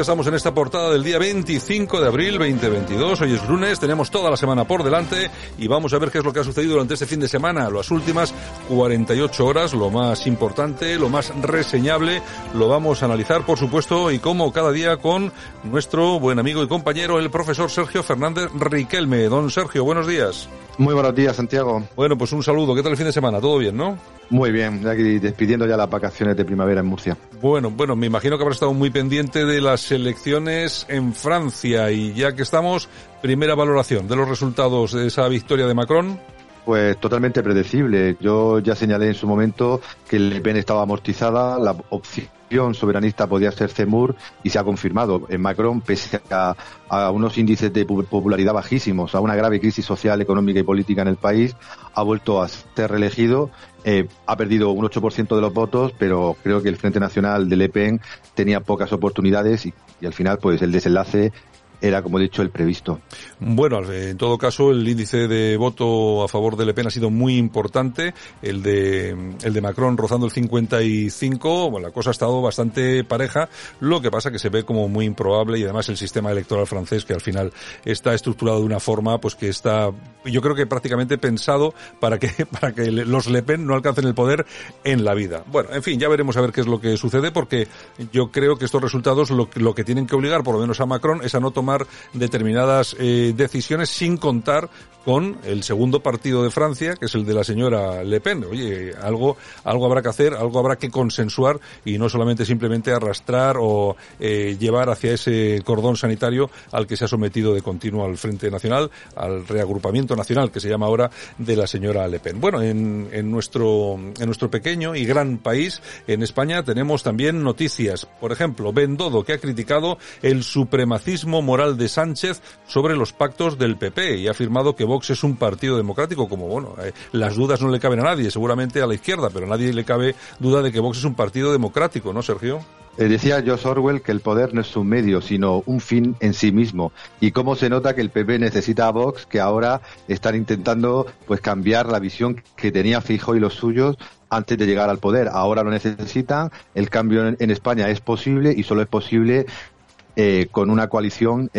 Estamos en esta portada del día 25 de abril 2022, hoy es lunes, tenemos toda la semana por delante y vamos a ver qué es lo que ha sucedido durante este fin de semana, las últimas 48 horas, lo más importante, lo más reseñable, lo vamos a analizar, por supuesto, y como cada día con nuestro buen amigo y compañero, el profesor Sergio Fernández Riquelme. Don Sergio, buenos días. Muy buenos días, Santiago. Bueno, pues un saludo. ¿Qué tal el fin de semana? ¿Todo bien, no? Muy bien, aquí despidiendo ya las vacaciones de primavera en Murcia. Bueno, bueno, me imagino que habrá estado muy pendiente de las elecciones en Francia y ya que estamos, primera valoración de los resultados de esa victoria de Macron. Pues totalmente predecible. Yo ya señalé en su momento que Le Pen estaba amortizada, la opción soberanista podía ser Zemmour y se ha confirmado. En Macron, pese a, unos índices de popularidad bajísimos, a una grave crisis social, económica y política en el país, ha vuelto a ser reelegido. Eh, ha perdido un 8% de los votos, pero creo que el Frente Nacional de Le Pen tenía pocas oportunidades y al final, pues el desenlace era, como he dicho, el previsto. Bueno, en todo caso, el índice de voto a favor de Le Pen ha sido muy importante. El de, el de Macron rozando el 55. Bueno, la cosa ha estado bastante pareja. Lo que pasa que se ve como muy improbable y además el sistema electoral francés que al final está estructurado de una forma pues que está, yo creo que prácticamente pensado para que, para que los Le Pen no alcancen el poder en la vida. Bueno, en fin, ya veremos a ver qué es lo que sucede porque yo creo que estos resultados lo, lo que tienen que obligar por lo menos a Macron es a no tomar determinadas eh, decisiones sin contar con el segundo partido de Francia, que es el de la señora Le Pen. Oye, algo, algo habrá que hacer, algo habrá que consensuar y no solamente simplemente arrastrar o eh, llevar hacia ese cordón sanitario al que se ha sometido de continuo al Frente Nacional, al reagrupamiento nacional que se llama ahora de la señora Le Pen. Bueno, en, en nuestro, en nuestro pequeño y gran país, en España, tenemos también noticias. Por ejemplo, Bendodo, que ha criticado el supremacismo moral de Sánchez sobre los pactos del PP y ha afirmado que Vox es un partido democrático, como bueno, eh, las dudas no le caben a nadie, seguramente a la izquierda, pero nadie le cabe duda de que Vox es un partido democrático, ¿no, Sergio? Eh, decía George Orwell que el poder no es un medio, sino un fin en sí mismo. Y cómo se nota que el PP necesita a Vox, que ahora están intentando pues cambiar la visión que tenía Fijo y los suyos antes de llegar al poder. Ahora lo necesitan, el cambio en, España es posible y solo es posible eh, con una coalición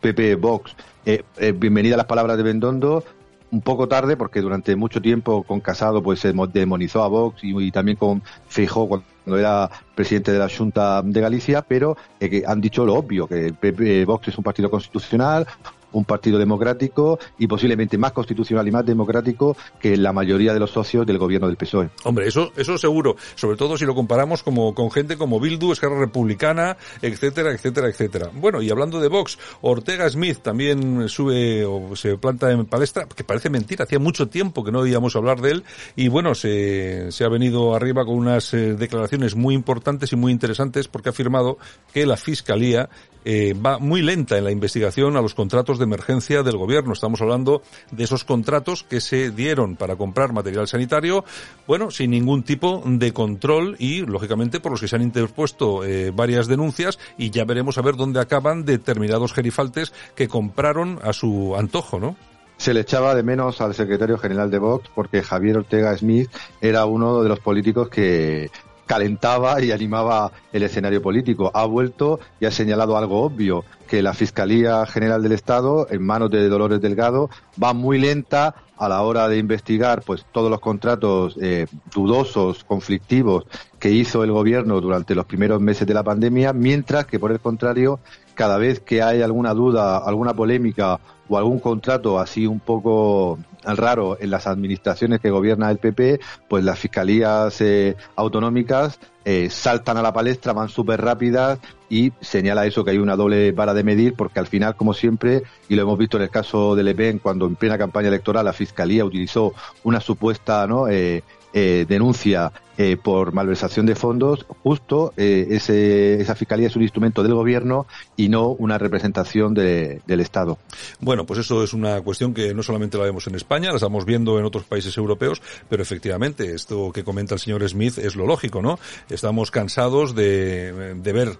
PP-Vox. Eh, eh, bienvenida a las palabras de Bendondo, un poco tarde porque durante mucho tiempo con Casado pues se demonizó a Vox y, y también con Feijó cuando era presidente de la Junta de Galicia, pero eh, que han dicho lo obvio, que el PP, Vox es un partido constitucional, un partido democrático y posiblemente más constitucional y más democrático que la mayoría de los socios del gobierno del PSOE. Hombre, eso, eso seguro, sobre todo si lo comparamos como, con gente como Bildu, Esquerra Republicana, etcétera, etcétera, etcétera. Bueno, y hablando de Vox, Ortega Smith también sube o se planta en palestra, que parece mentira, hacía mucho tiempo que no oíamos hablar de él, y bueno, se, se ha venido arriba con unas eh, declaraciones muy importantes y muy interesantes porque ha afirmado que la Fiscalía eh, va muy lenta en la investigación a los contratos de emergencia del gobierno. Estamos hablando de esos contratos que se dieron para comprar material sanitario, bueno, sin ningún tipo de control y, lógicamente, por los que se han interpuesto eh, varias denuncias y ya veremos a ver dónde acaban determinados gerifaltes que compraron a su antojo, ¿no? se le echaba de menos al secretario general de Vox porque Javier Ortega Smith era uno de los políticos que calentaba y animaba el escenario político. Ha vuelto y ha señalado algo obvio, que la Fiscalía General del Estado, en manos de Dolores Delgado, va muy lenta a la hora de investigar pues todos los contratos eh, dudosos, conflictivos que hizo el gobierno durante los primeros meses de la pandemia, mientras que por el contrario, cada vez que hay alguna duda, alguna polémica o algún contrato así un poco raro en las administraciones que gobierna el PP, pues las fiscalías eh, autonómicas eh, saltan a la palestra, van súper rápidas y señala eso que hay una doble vara de medir porque al final, como siempre, y lo hemos visto en el caso de Le Pen, cuando en plena campaña electoral la fiscalía utilizó una supuesta ¿no? eh, eh, denuncia eh, por malversación de fondos, justo eh, ese, esa fiscalía es un instrumento del gobierno y no una representación de, del Estado. Bueno, pues eso es una cuestión que no solamente la vemos en España, la estamos viendo en otros países europeos, pero efectivamente esto que comenta el señor Smith es lo lógico, ¿no? Estamos cansados de, de ver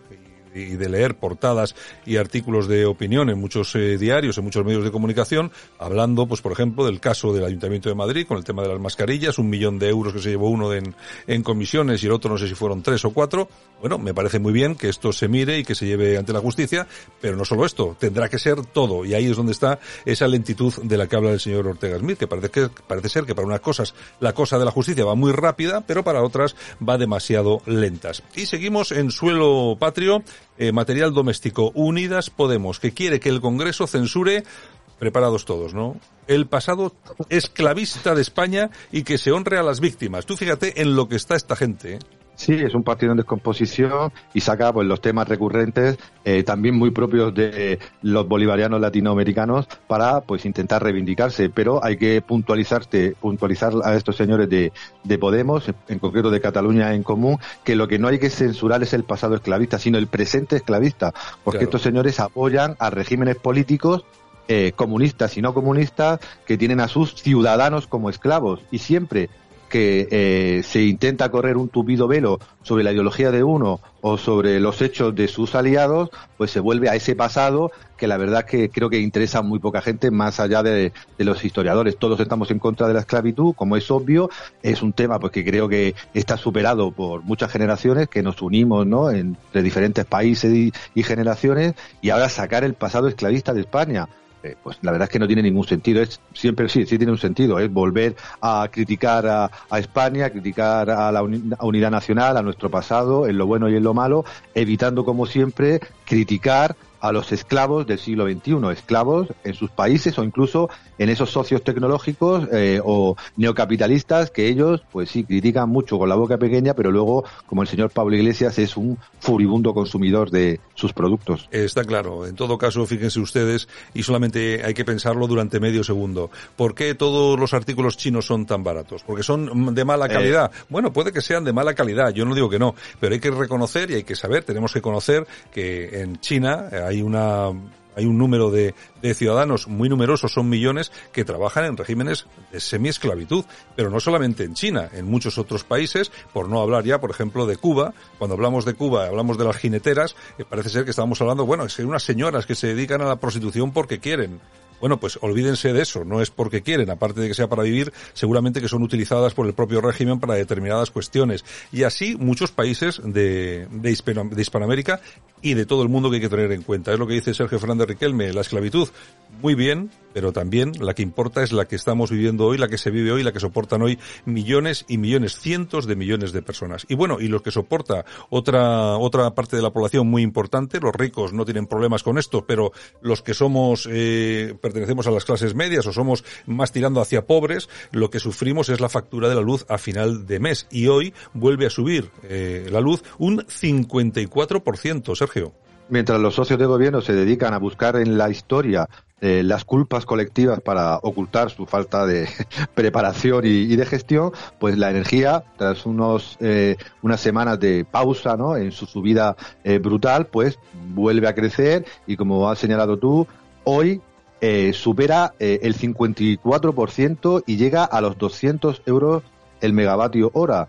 y de leer portadas y artículos de opinión en muchos eh, diarios, en muchos medios de comunicación, hablando, pues por ejemplo, del caso del Ayuntamiento de Madrid con el tema de las mascarillas, un millón de euros que se llevó uno en, en comisiones y el otro no sé si fueron tres o cuatro. Bueno, me parece muy bien que esto se mire y que se lleve ante la justicia, pero no solo esto, tendrá que ser todo. Y ahí es donde está esa lentitud de la que habla el señor Ortega Smith, que parece, que, parece ser que para unas cosas la cosa de la justicia va muy rápida, pero para otras va demasiado lentas. Y seguimos en suelo patrio eh, material doméstico. Unidas Podemos, que quiere que el Congreso censure, preparados todos, ¿no? El pasado esclavista de España y que se honre a las víctimas. Tú fíjate en lo que está esta gente, ¿eh? Sí, es un partido en descomposición y saca pues los temas recurrentes, eh, también muy propios de los bolivarianos latinoamericanos, para pues intentar reivindicarse. Pero hay que puntualizarte, puntualizar a estos señores de, de Podemos, en concreto de Cataluña en común, que lo que no hay que censurar es el pasado esclavista, sino el presente esclavista, porque claro. estos señores apoyan a regímenes políticos eh, comunistas y no comunistas que tienen a sus ciudadanos como esclavos y siempre que eh, se intenta correr un tupido velo sobre la ideología de uno o sobre los hechos de sus aliados, pues se vuelve a ese pasado que la verdad que creo que interesa a muy poca gente más allá de, de, los historiadores. Todos estamos en contra de la esclavitud, como es obvio, es un tema pues que creo que está superado por muchas generaciones que nos unimos, ¿no? Entre diferentes países y, y generaciones y ahora sacar el pasado esclavista de España eh, pues la verdad es que no tiene ningún sentido. Es siempre sí, sí tiene un sentido. Es volver a criticar a, a España, a criticar a la unidad nacional, a nuestro pasado, en lo bueno y en lo malo, evitando como siempre criticar a los esclavos del siglo XXI, esclavos en sus países o incluso en esos socios tecnológicos eh, o neocapitalistas que ellos, pues sí, critican mucho con la boca pequeña, pero luego, como el señor Pablo Iglesias, es un furibundo consumidor de sus productos. Está claro. En todo caso, fíjense ustedes, y solamente hay que pensarlo durante medio segundo. ¿Por qué todos los artículos chinos son tan baratos? ¿Porque son de mala calidad? Eh. Bueno, puede que sean de mala calidad, yo no digo que no, pero hay que reconocer y hay que saber, tenemos que conocer que en China hay una hay un número de, de, ciudadanos muy numerosos, son millones, que trabajan en regímenes de semiesclavitud, pero no solamente en China, en muchos otros países, por no hablar ya, por ejemplo, de Cuba. Cuando hablamos de Cuba, hablamos de las jineteras, eh, parece ser que estamos hablando, bueno, es que unas señoras que se dedican a la prostitución porque quieren. Bueno, pues olvídense de eso, no es porque quieren, aparte de que sea para vivir, seguramente que son utilizadas por el propio régimen para determinadas cuestiones. Y así muchos países de, de, Hispano, de Hispanoamérica y de todo el mundo que hay que tener en cuenta. Es lo que dice Sergio Fernández Riquelme, la esclavitud, muy bien, pero también la que importa es la que estamos viviendo hoy, la que se vive hoy, la que soportan hoy millones y millones, cientos de millones de personas. Y bueno, y los que soporta otra, otra parte de la población muy importante, los ricos no tienen problemas con esto, pero los que somos, eh, pertenecemos a las clases medias o somos más tirando hacia pobres, lo que sufrimos es la factura de la luz a final de mes. Y hoy vuelve a subir eh, la luz un 54%, Sergio mientras los socios de gobierno se dedican a buscar en la historia eh, las culpas colectivas para ocultar su falta de preparación y, de gestión, pues la energía, tras unos eh, unas semanas de pausa ¿no? en su subida eh, brutal, pues vuelve a crecer y como has señalado tú, hoy supera el 54% y llega a los 200 euros el megavatio hora.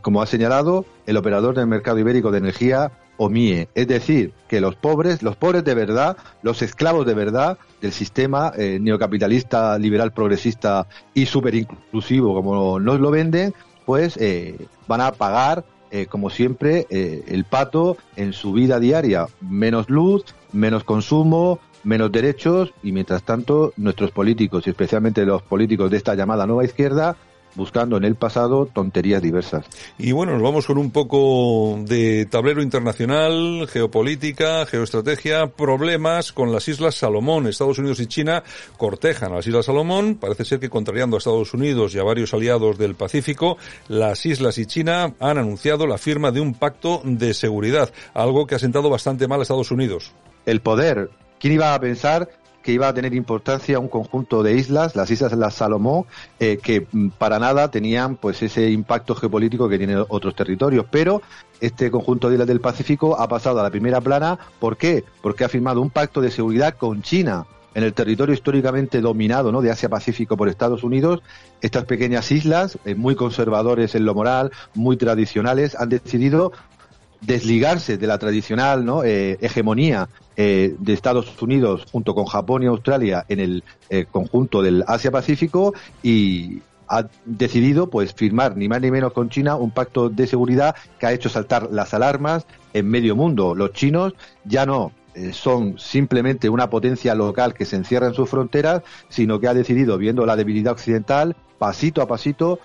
Como ha señalado, el operador del mercado ibérico de energía OMIE, es decir, que los pobres, los pobres de verdad, los esclavos de verdad del sistema eh, neocapitalista, liberal, progresista y súper inclusivo como nos lo venden, pues eh, van a pagar, eh, como siempre, el pato en su vida diaria. Menos luz, menos consumo, menos derechos y mientras tanto nuestros políticos y especialmente los políticos de esta llamada nueva izquierda buscando en el pasado tonterías diversas. Y bueno, nos vamos con un poco de tablero internacional, geopolítica, geoestrategia, problemas con las Islas Salomón. Estados Unidos y China cortejan a las Islas Salomón. Parece ser que contrariando a Estados Unidos y a varios aliados del Pacífico, las Islas y China han anunciado la firma de un pacto de seguridad, algo que ha sentado bastante mal a Estados Unidos. El poder. ¿Quién iba a pensar que iba a tener importancia un conjunto de islas, las islas de la Salomón, eh, que mm, para nada tenían pues ese impacto geopolítico que tienen otros territorios. Pero este conjunto de islas del Pacífico ha pasado a la primera plana. ¿Por qué? Porque ha firmado un pacto de seguridad con China en el territorio históricamente dominado ¿no? de Asia-Pacífico por Estados Unidos, estas pequeñas islas, eh, muy conservadores en lo moral, muy tradicionales, han decidido desligarse de la tradicional ¿no? Eh, hegemonía eh, de Estados Unidos junto con Japón y Australia en el conjunto del Asia-Pacífico y ha decidido pues firmar ni más ni menos con China un pacto de seguridad que ha hecho saltar las alarmas en medio mundo. Los chinos ya no eh, son simplemente una potencia local que se encierra en sus fronteras, sino que ha decidido, viendo la debilidad occidental, pasito a pasito,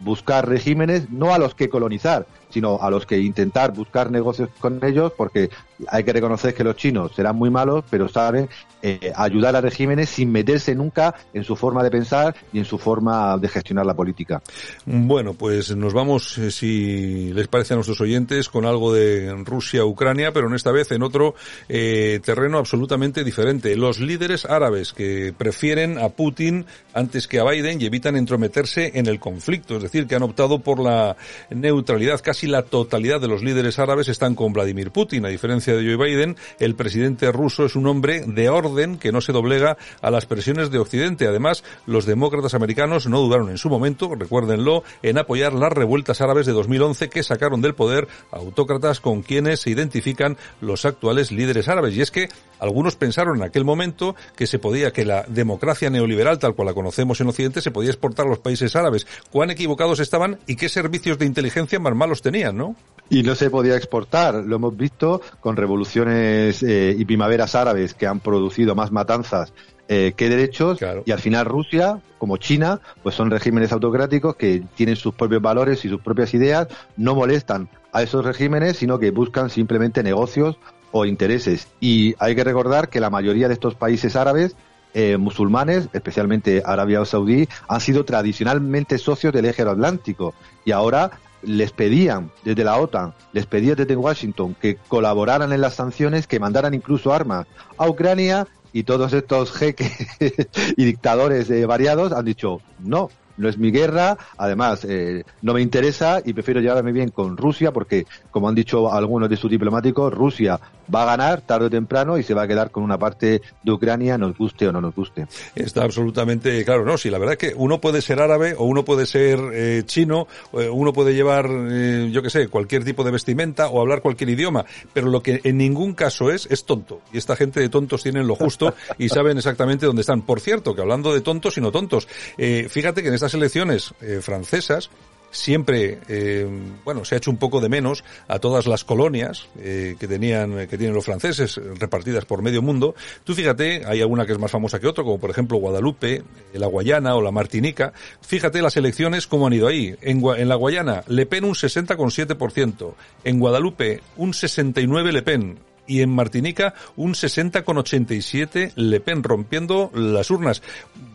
buscar regímenes, no a los que colonizar, sino a los que intentar buscar negocios con ellos, porque hay que reconocer que los chinos serán muy malos, pero saben eh, ayudar a regímenes sin meterse nunca en su forma de pensar y en su forma de gestionar la política. Bueno, pues nos vamos, eh, si les parece a nuestros oyentes, con algo de Rusia-Ucrania, pero en esta vez en otro eh, terreno absolutamente diferente. Los líderes árabes que prefieren a Putin antes que a Biden y evitan entrometerse en el conflicto, es decir, que han optado por la neutralidad. Casi la totalidad de los líderes árabes están con Vladimir Putin, a diferencia de Joe Biden, el presidente ruso es un hombre de orden que no se doblega a las presiones de Occidente. Además, los demócratas americanos no dudaron en su momento, recuérdenlo, en apoyar las revueltas árabes de 2011 que sacaron del poder autócratas con quienes se identifican los actuales líderes árabes. Y es que algunos pensaron en aquel momento que se podía, que la democracia neoliberal tal cual la conocemos en Occidente se podía exportar a los países árabes. ¿Cuán equivocados estaban y qué servicios de inteligencia más malos tenían, no? Y no se podía exportar. Lo hemos visto con revoluciones eh, y primaveras árabes que han producido más matanzas eh, que derechos y al final Rusia como China pues son regímenes autocráticos que tienen sus propios valores y sus propias ideas no molestan a esos regímenes sino que buscan simplemente negocios o intereses. Y hay que recordar que la mayoría de estos países árabes eh, musulmanes, especialmente Arabia Saudí, han sido tradicionalmente socios del eje atlántico. Y ahora les pedían desde la OTAN, les pedían desde Washington que colaboraran en las sanciones, que mandaran incluso armas a Ucrania. Y todos estos jeques y dictadores eh, variados han dicho no, no es mi guerra, además eh, no me interesa y prefiero llevarme bien con Rusia porque, como han dicho algunos de sus diplomáticos, Rusia va a ganar tarde o temprano y se va a quedar con una parte de Ucrania, nos guste o no nos guste. Está absolutamente claro, no, sí, la verdad es que uno puede ser árabe o uno puede ser eh, chino, eh, uno puede llevar, yo qué sé, cualquier tipo de vestimenta o hablar cualquier idioma, pero lo que en ningún caso es, es tonto. Y esta gente de tontos tienen lo justo y saben exactamente dónde están. Por cierto, que hablando de tontos y no tontos, fíjate que en elecciones eh, francesas siempre, eh, bueno, se ha hecho un poco de menos a todas las colonias eh, que tenían, que tienen los franceses repartidas por medio mundo. Tú fíjate, hay alguna que es más famosa que otra, como por ejemplo Guadalupe, la Guayana o la Martinica. Fíjate las elecciones cómo han ido ahí. En, en la Guayana, Le Pen un 60,7%. En Guadalupe, un 69 Le Pen y en Martinica un 60,87 Le Pen rompiendo las urnas.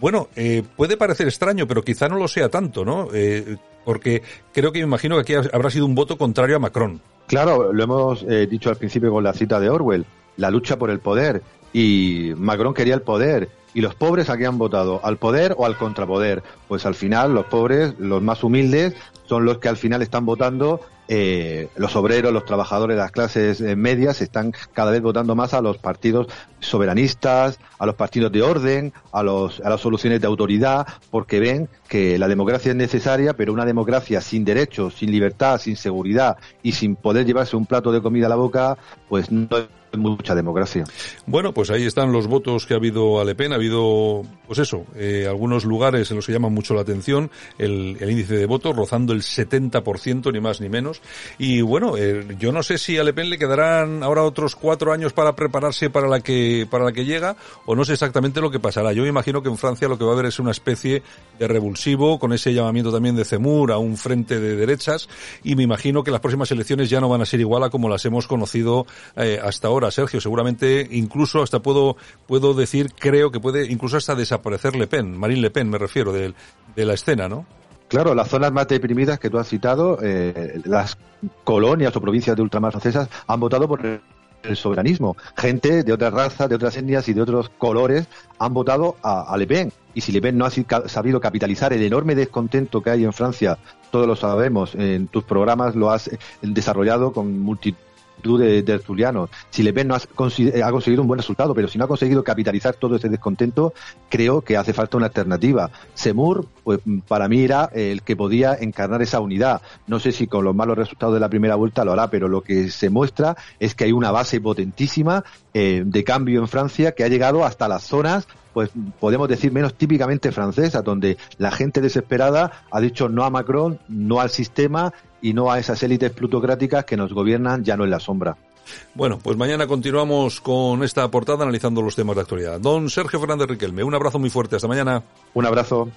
Bueno, eh, puede parecer extraño, pero quizá no lo sea tanto, ¿no? Eh, porque creo que me imagino que aquí habrá sido un voto contrario a Macron. Claro, lo hemos eh, dicho al principio con la cita de Orwell, la lucha por el poder. Y Macron quería el poder. ¿Y los pobres a qué han votado? ¿Al poder o al contrapoder? Pues al final los pobres, los más humildes, son los que al final están votando eh, los obreros, los trabajadores las clases eh, medias están cada vez votando más a los partidos soberanistas, a los partidos de orden, a, los, a las soluciones de autoridad, porque ven que la democracia es necesaria, pero una democracia sin derechos, sin libertad, sin seguridad y sin poder llevarse un plato de comida a la boca, pues no mucha democracia. Bueno, pues ahí están los votos que ha habido a Le Pen. Ha habido, pues eso, eh, algunos lugares en los que llaman mucho la atención el, índice de votos, rozando el 70%, ni más ni menos. Y bueno, eh, yo no sé si a Le Pen le quedarán ahora otros cuatro años para prepararse para la que, para la que llega, o no sé exactamente lo que pasará. Yo me imagino que en Francia lo que va a haber es una especie de revulsivo, con ese llamamiento también de Zemur a un frente de derechas, y me imagino que las próximas elecciones ya no van a ser igual a como las hemos conocido eh, hasta ahora Sergio. Seguramente incluso hasta puedo, puedo decir, creo que puede incluso hasta desaparecer Le Pen, Marine Le Pen me refiero, de, de la escena, ¿no? Claro, las zonas más deprimidas que tú has citado, eh, las colonias o provincias de ultramar francesas han votado por el soberanismo. Gente de otras razas, de otras etnias y de otros colores han votado a, Le Pen. Y si Le Pen no ha sabido capitalizar el enorme descontento que hay en Francia, todos lo sabemos, en tus programas lo has eh, desarrollado con multitud de, de Si Le Pen no ha, conseguido un buen resultado, pero si no ha conseguido capitalizar todo ese descontento, creo que hace falta una alternativa. Semur, pues para mí era el que podía encarnar esa unidad. No sé si con los malos resultados de la primera vuelta lo hará, pero lo que se muestra es que hay una base potentísima eh, de cambio en Francia que ha llegado hasta las zonas pues podemos decir menos típicamente francesa, donde la gente desesperada ha dicho no a Macron, no al sistema y no a esas élites plutocráticas que nos gobiernan ya no en la sombra. Bueno, pues mañana continuamos con esta portada analizando los temas de actualidad. Don Sergio Fernández Riquelme, un abrazo muy fuerte. Hasta mañana. Un abrazo.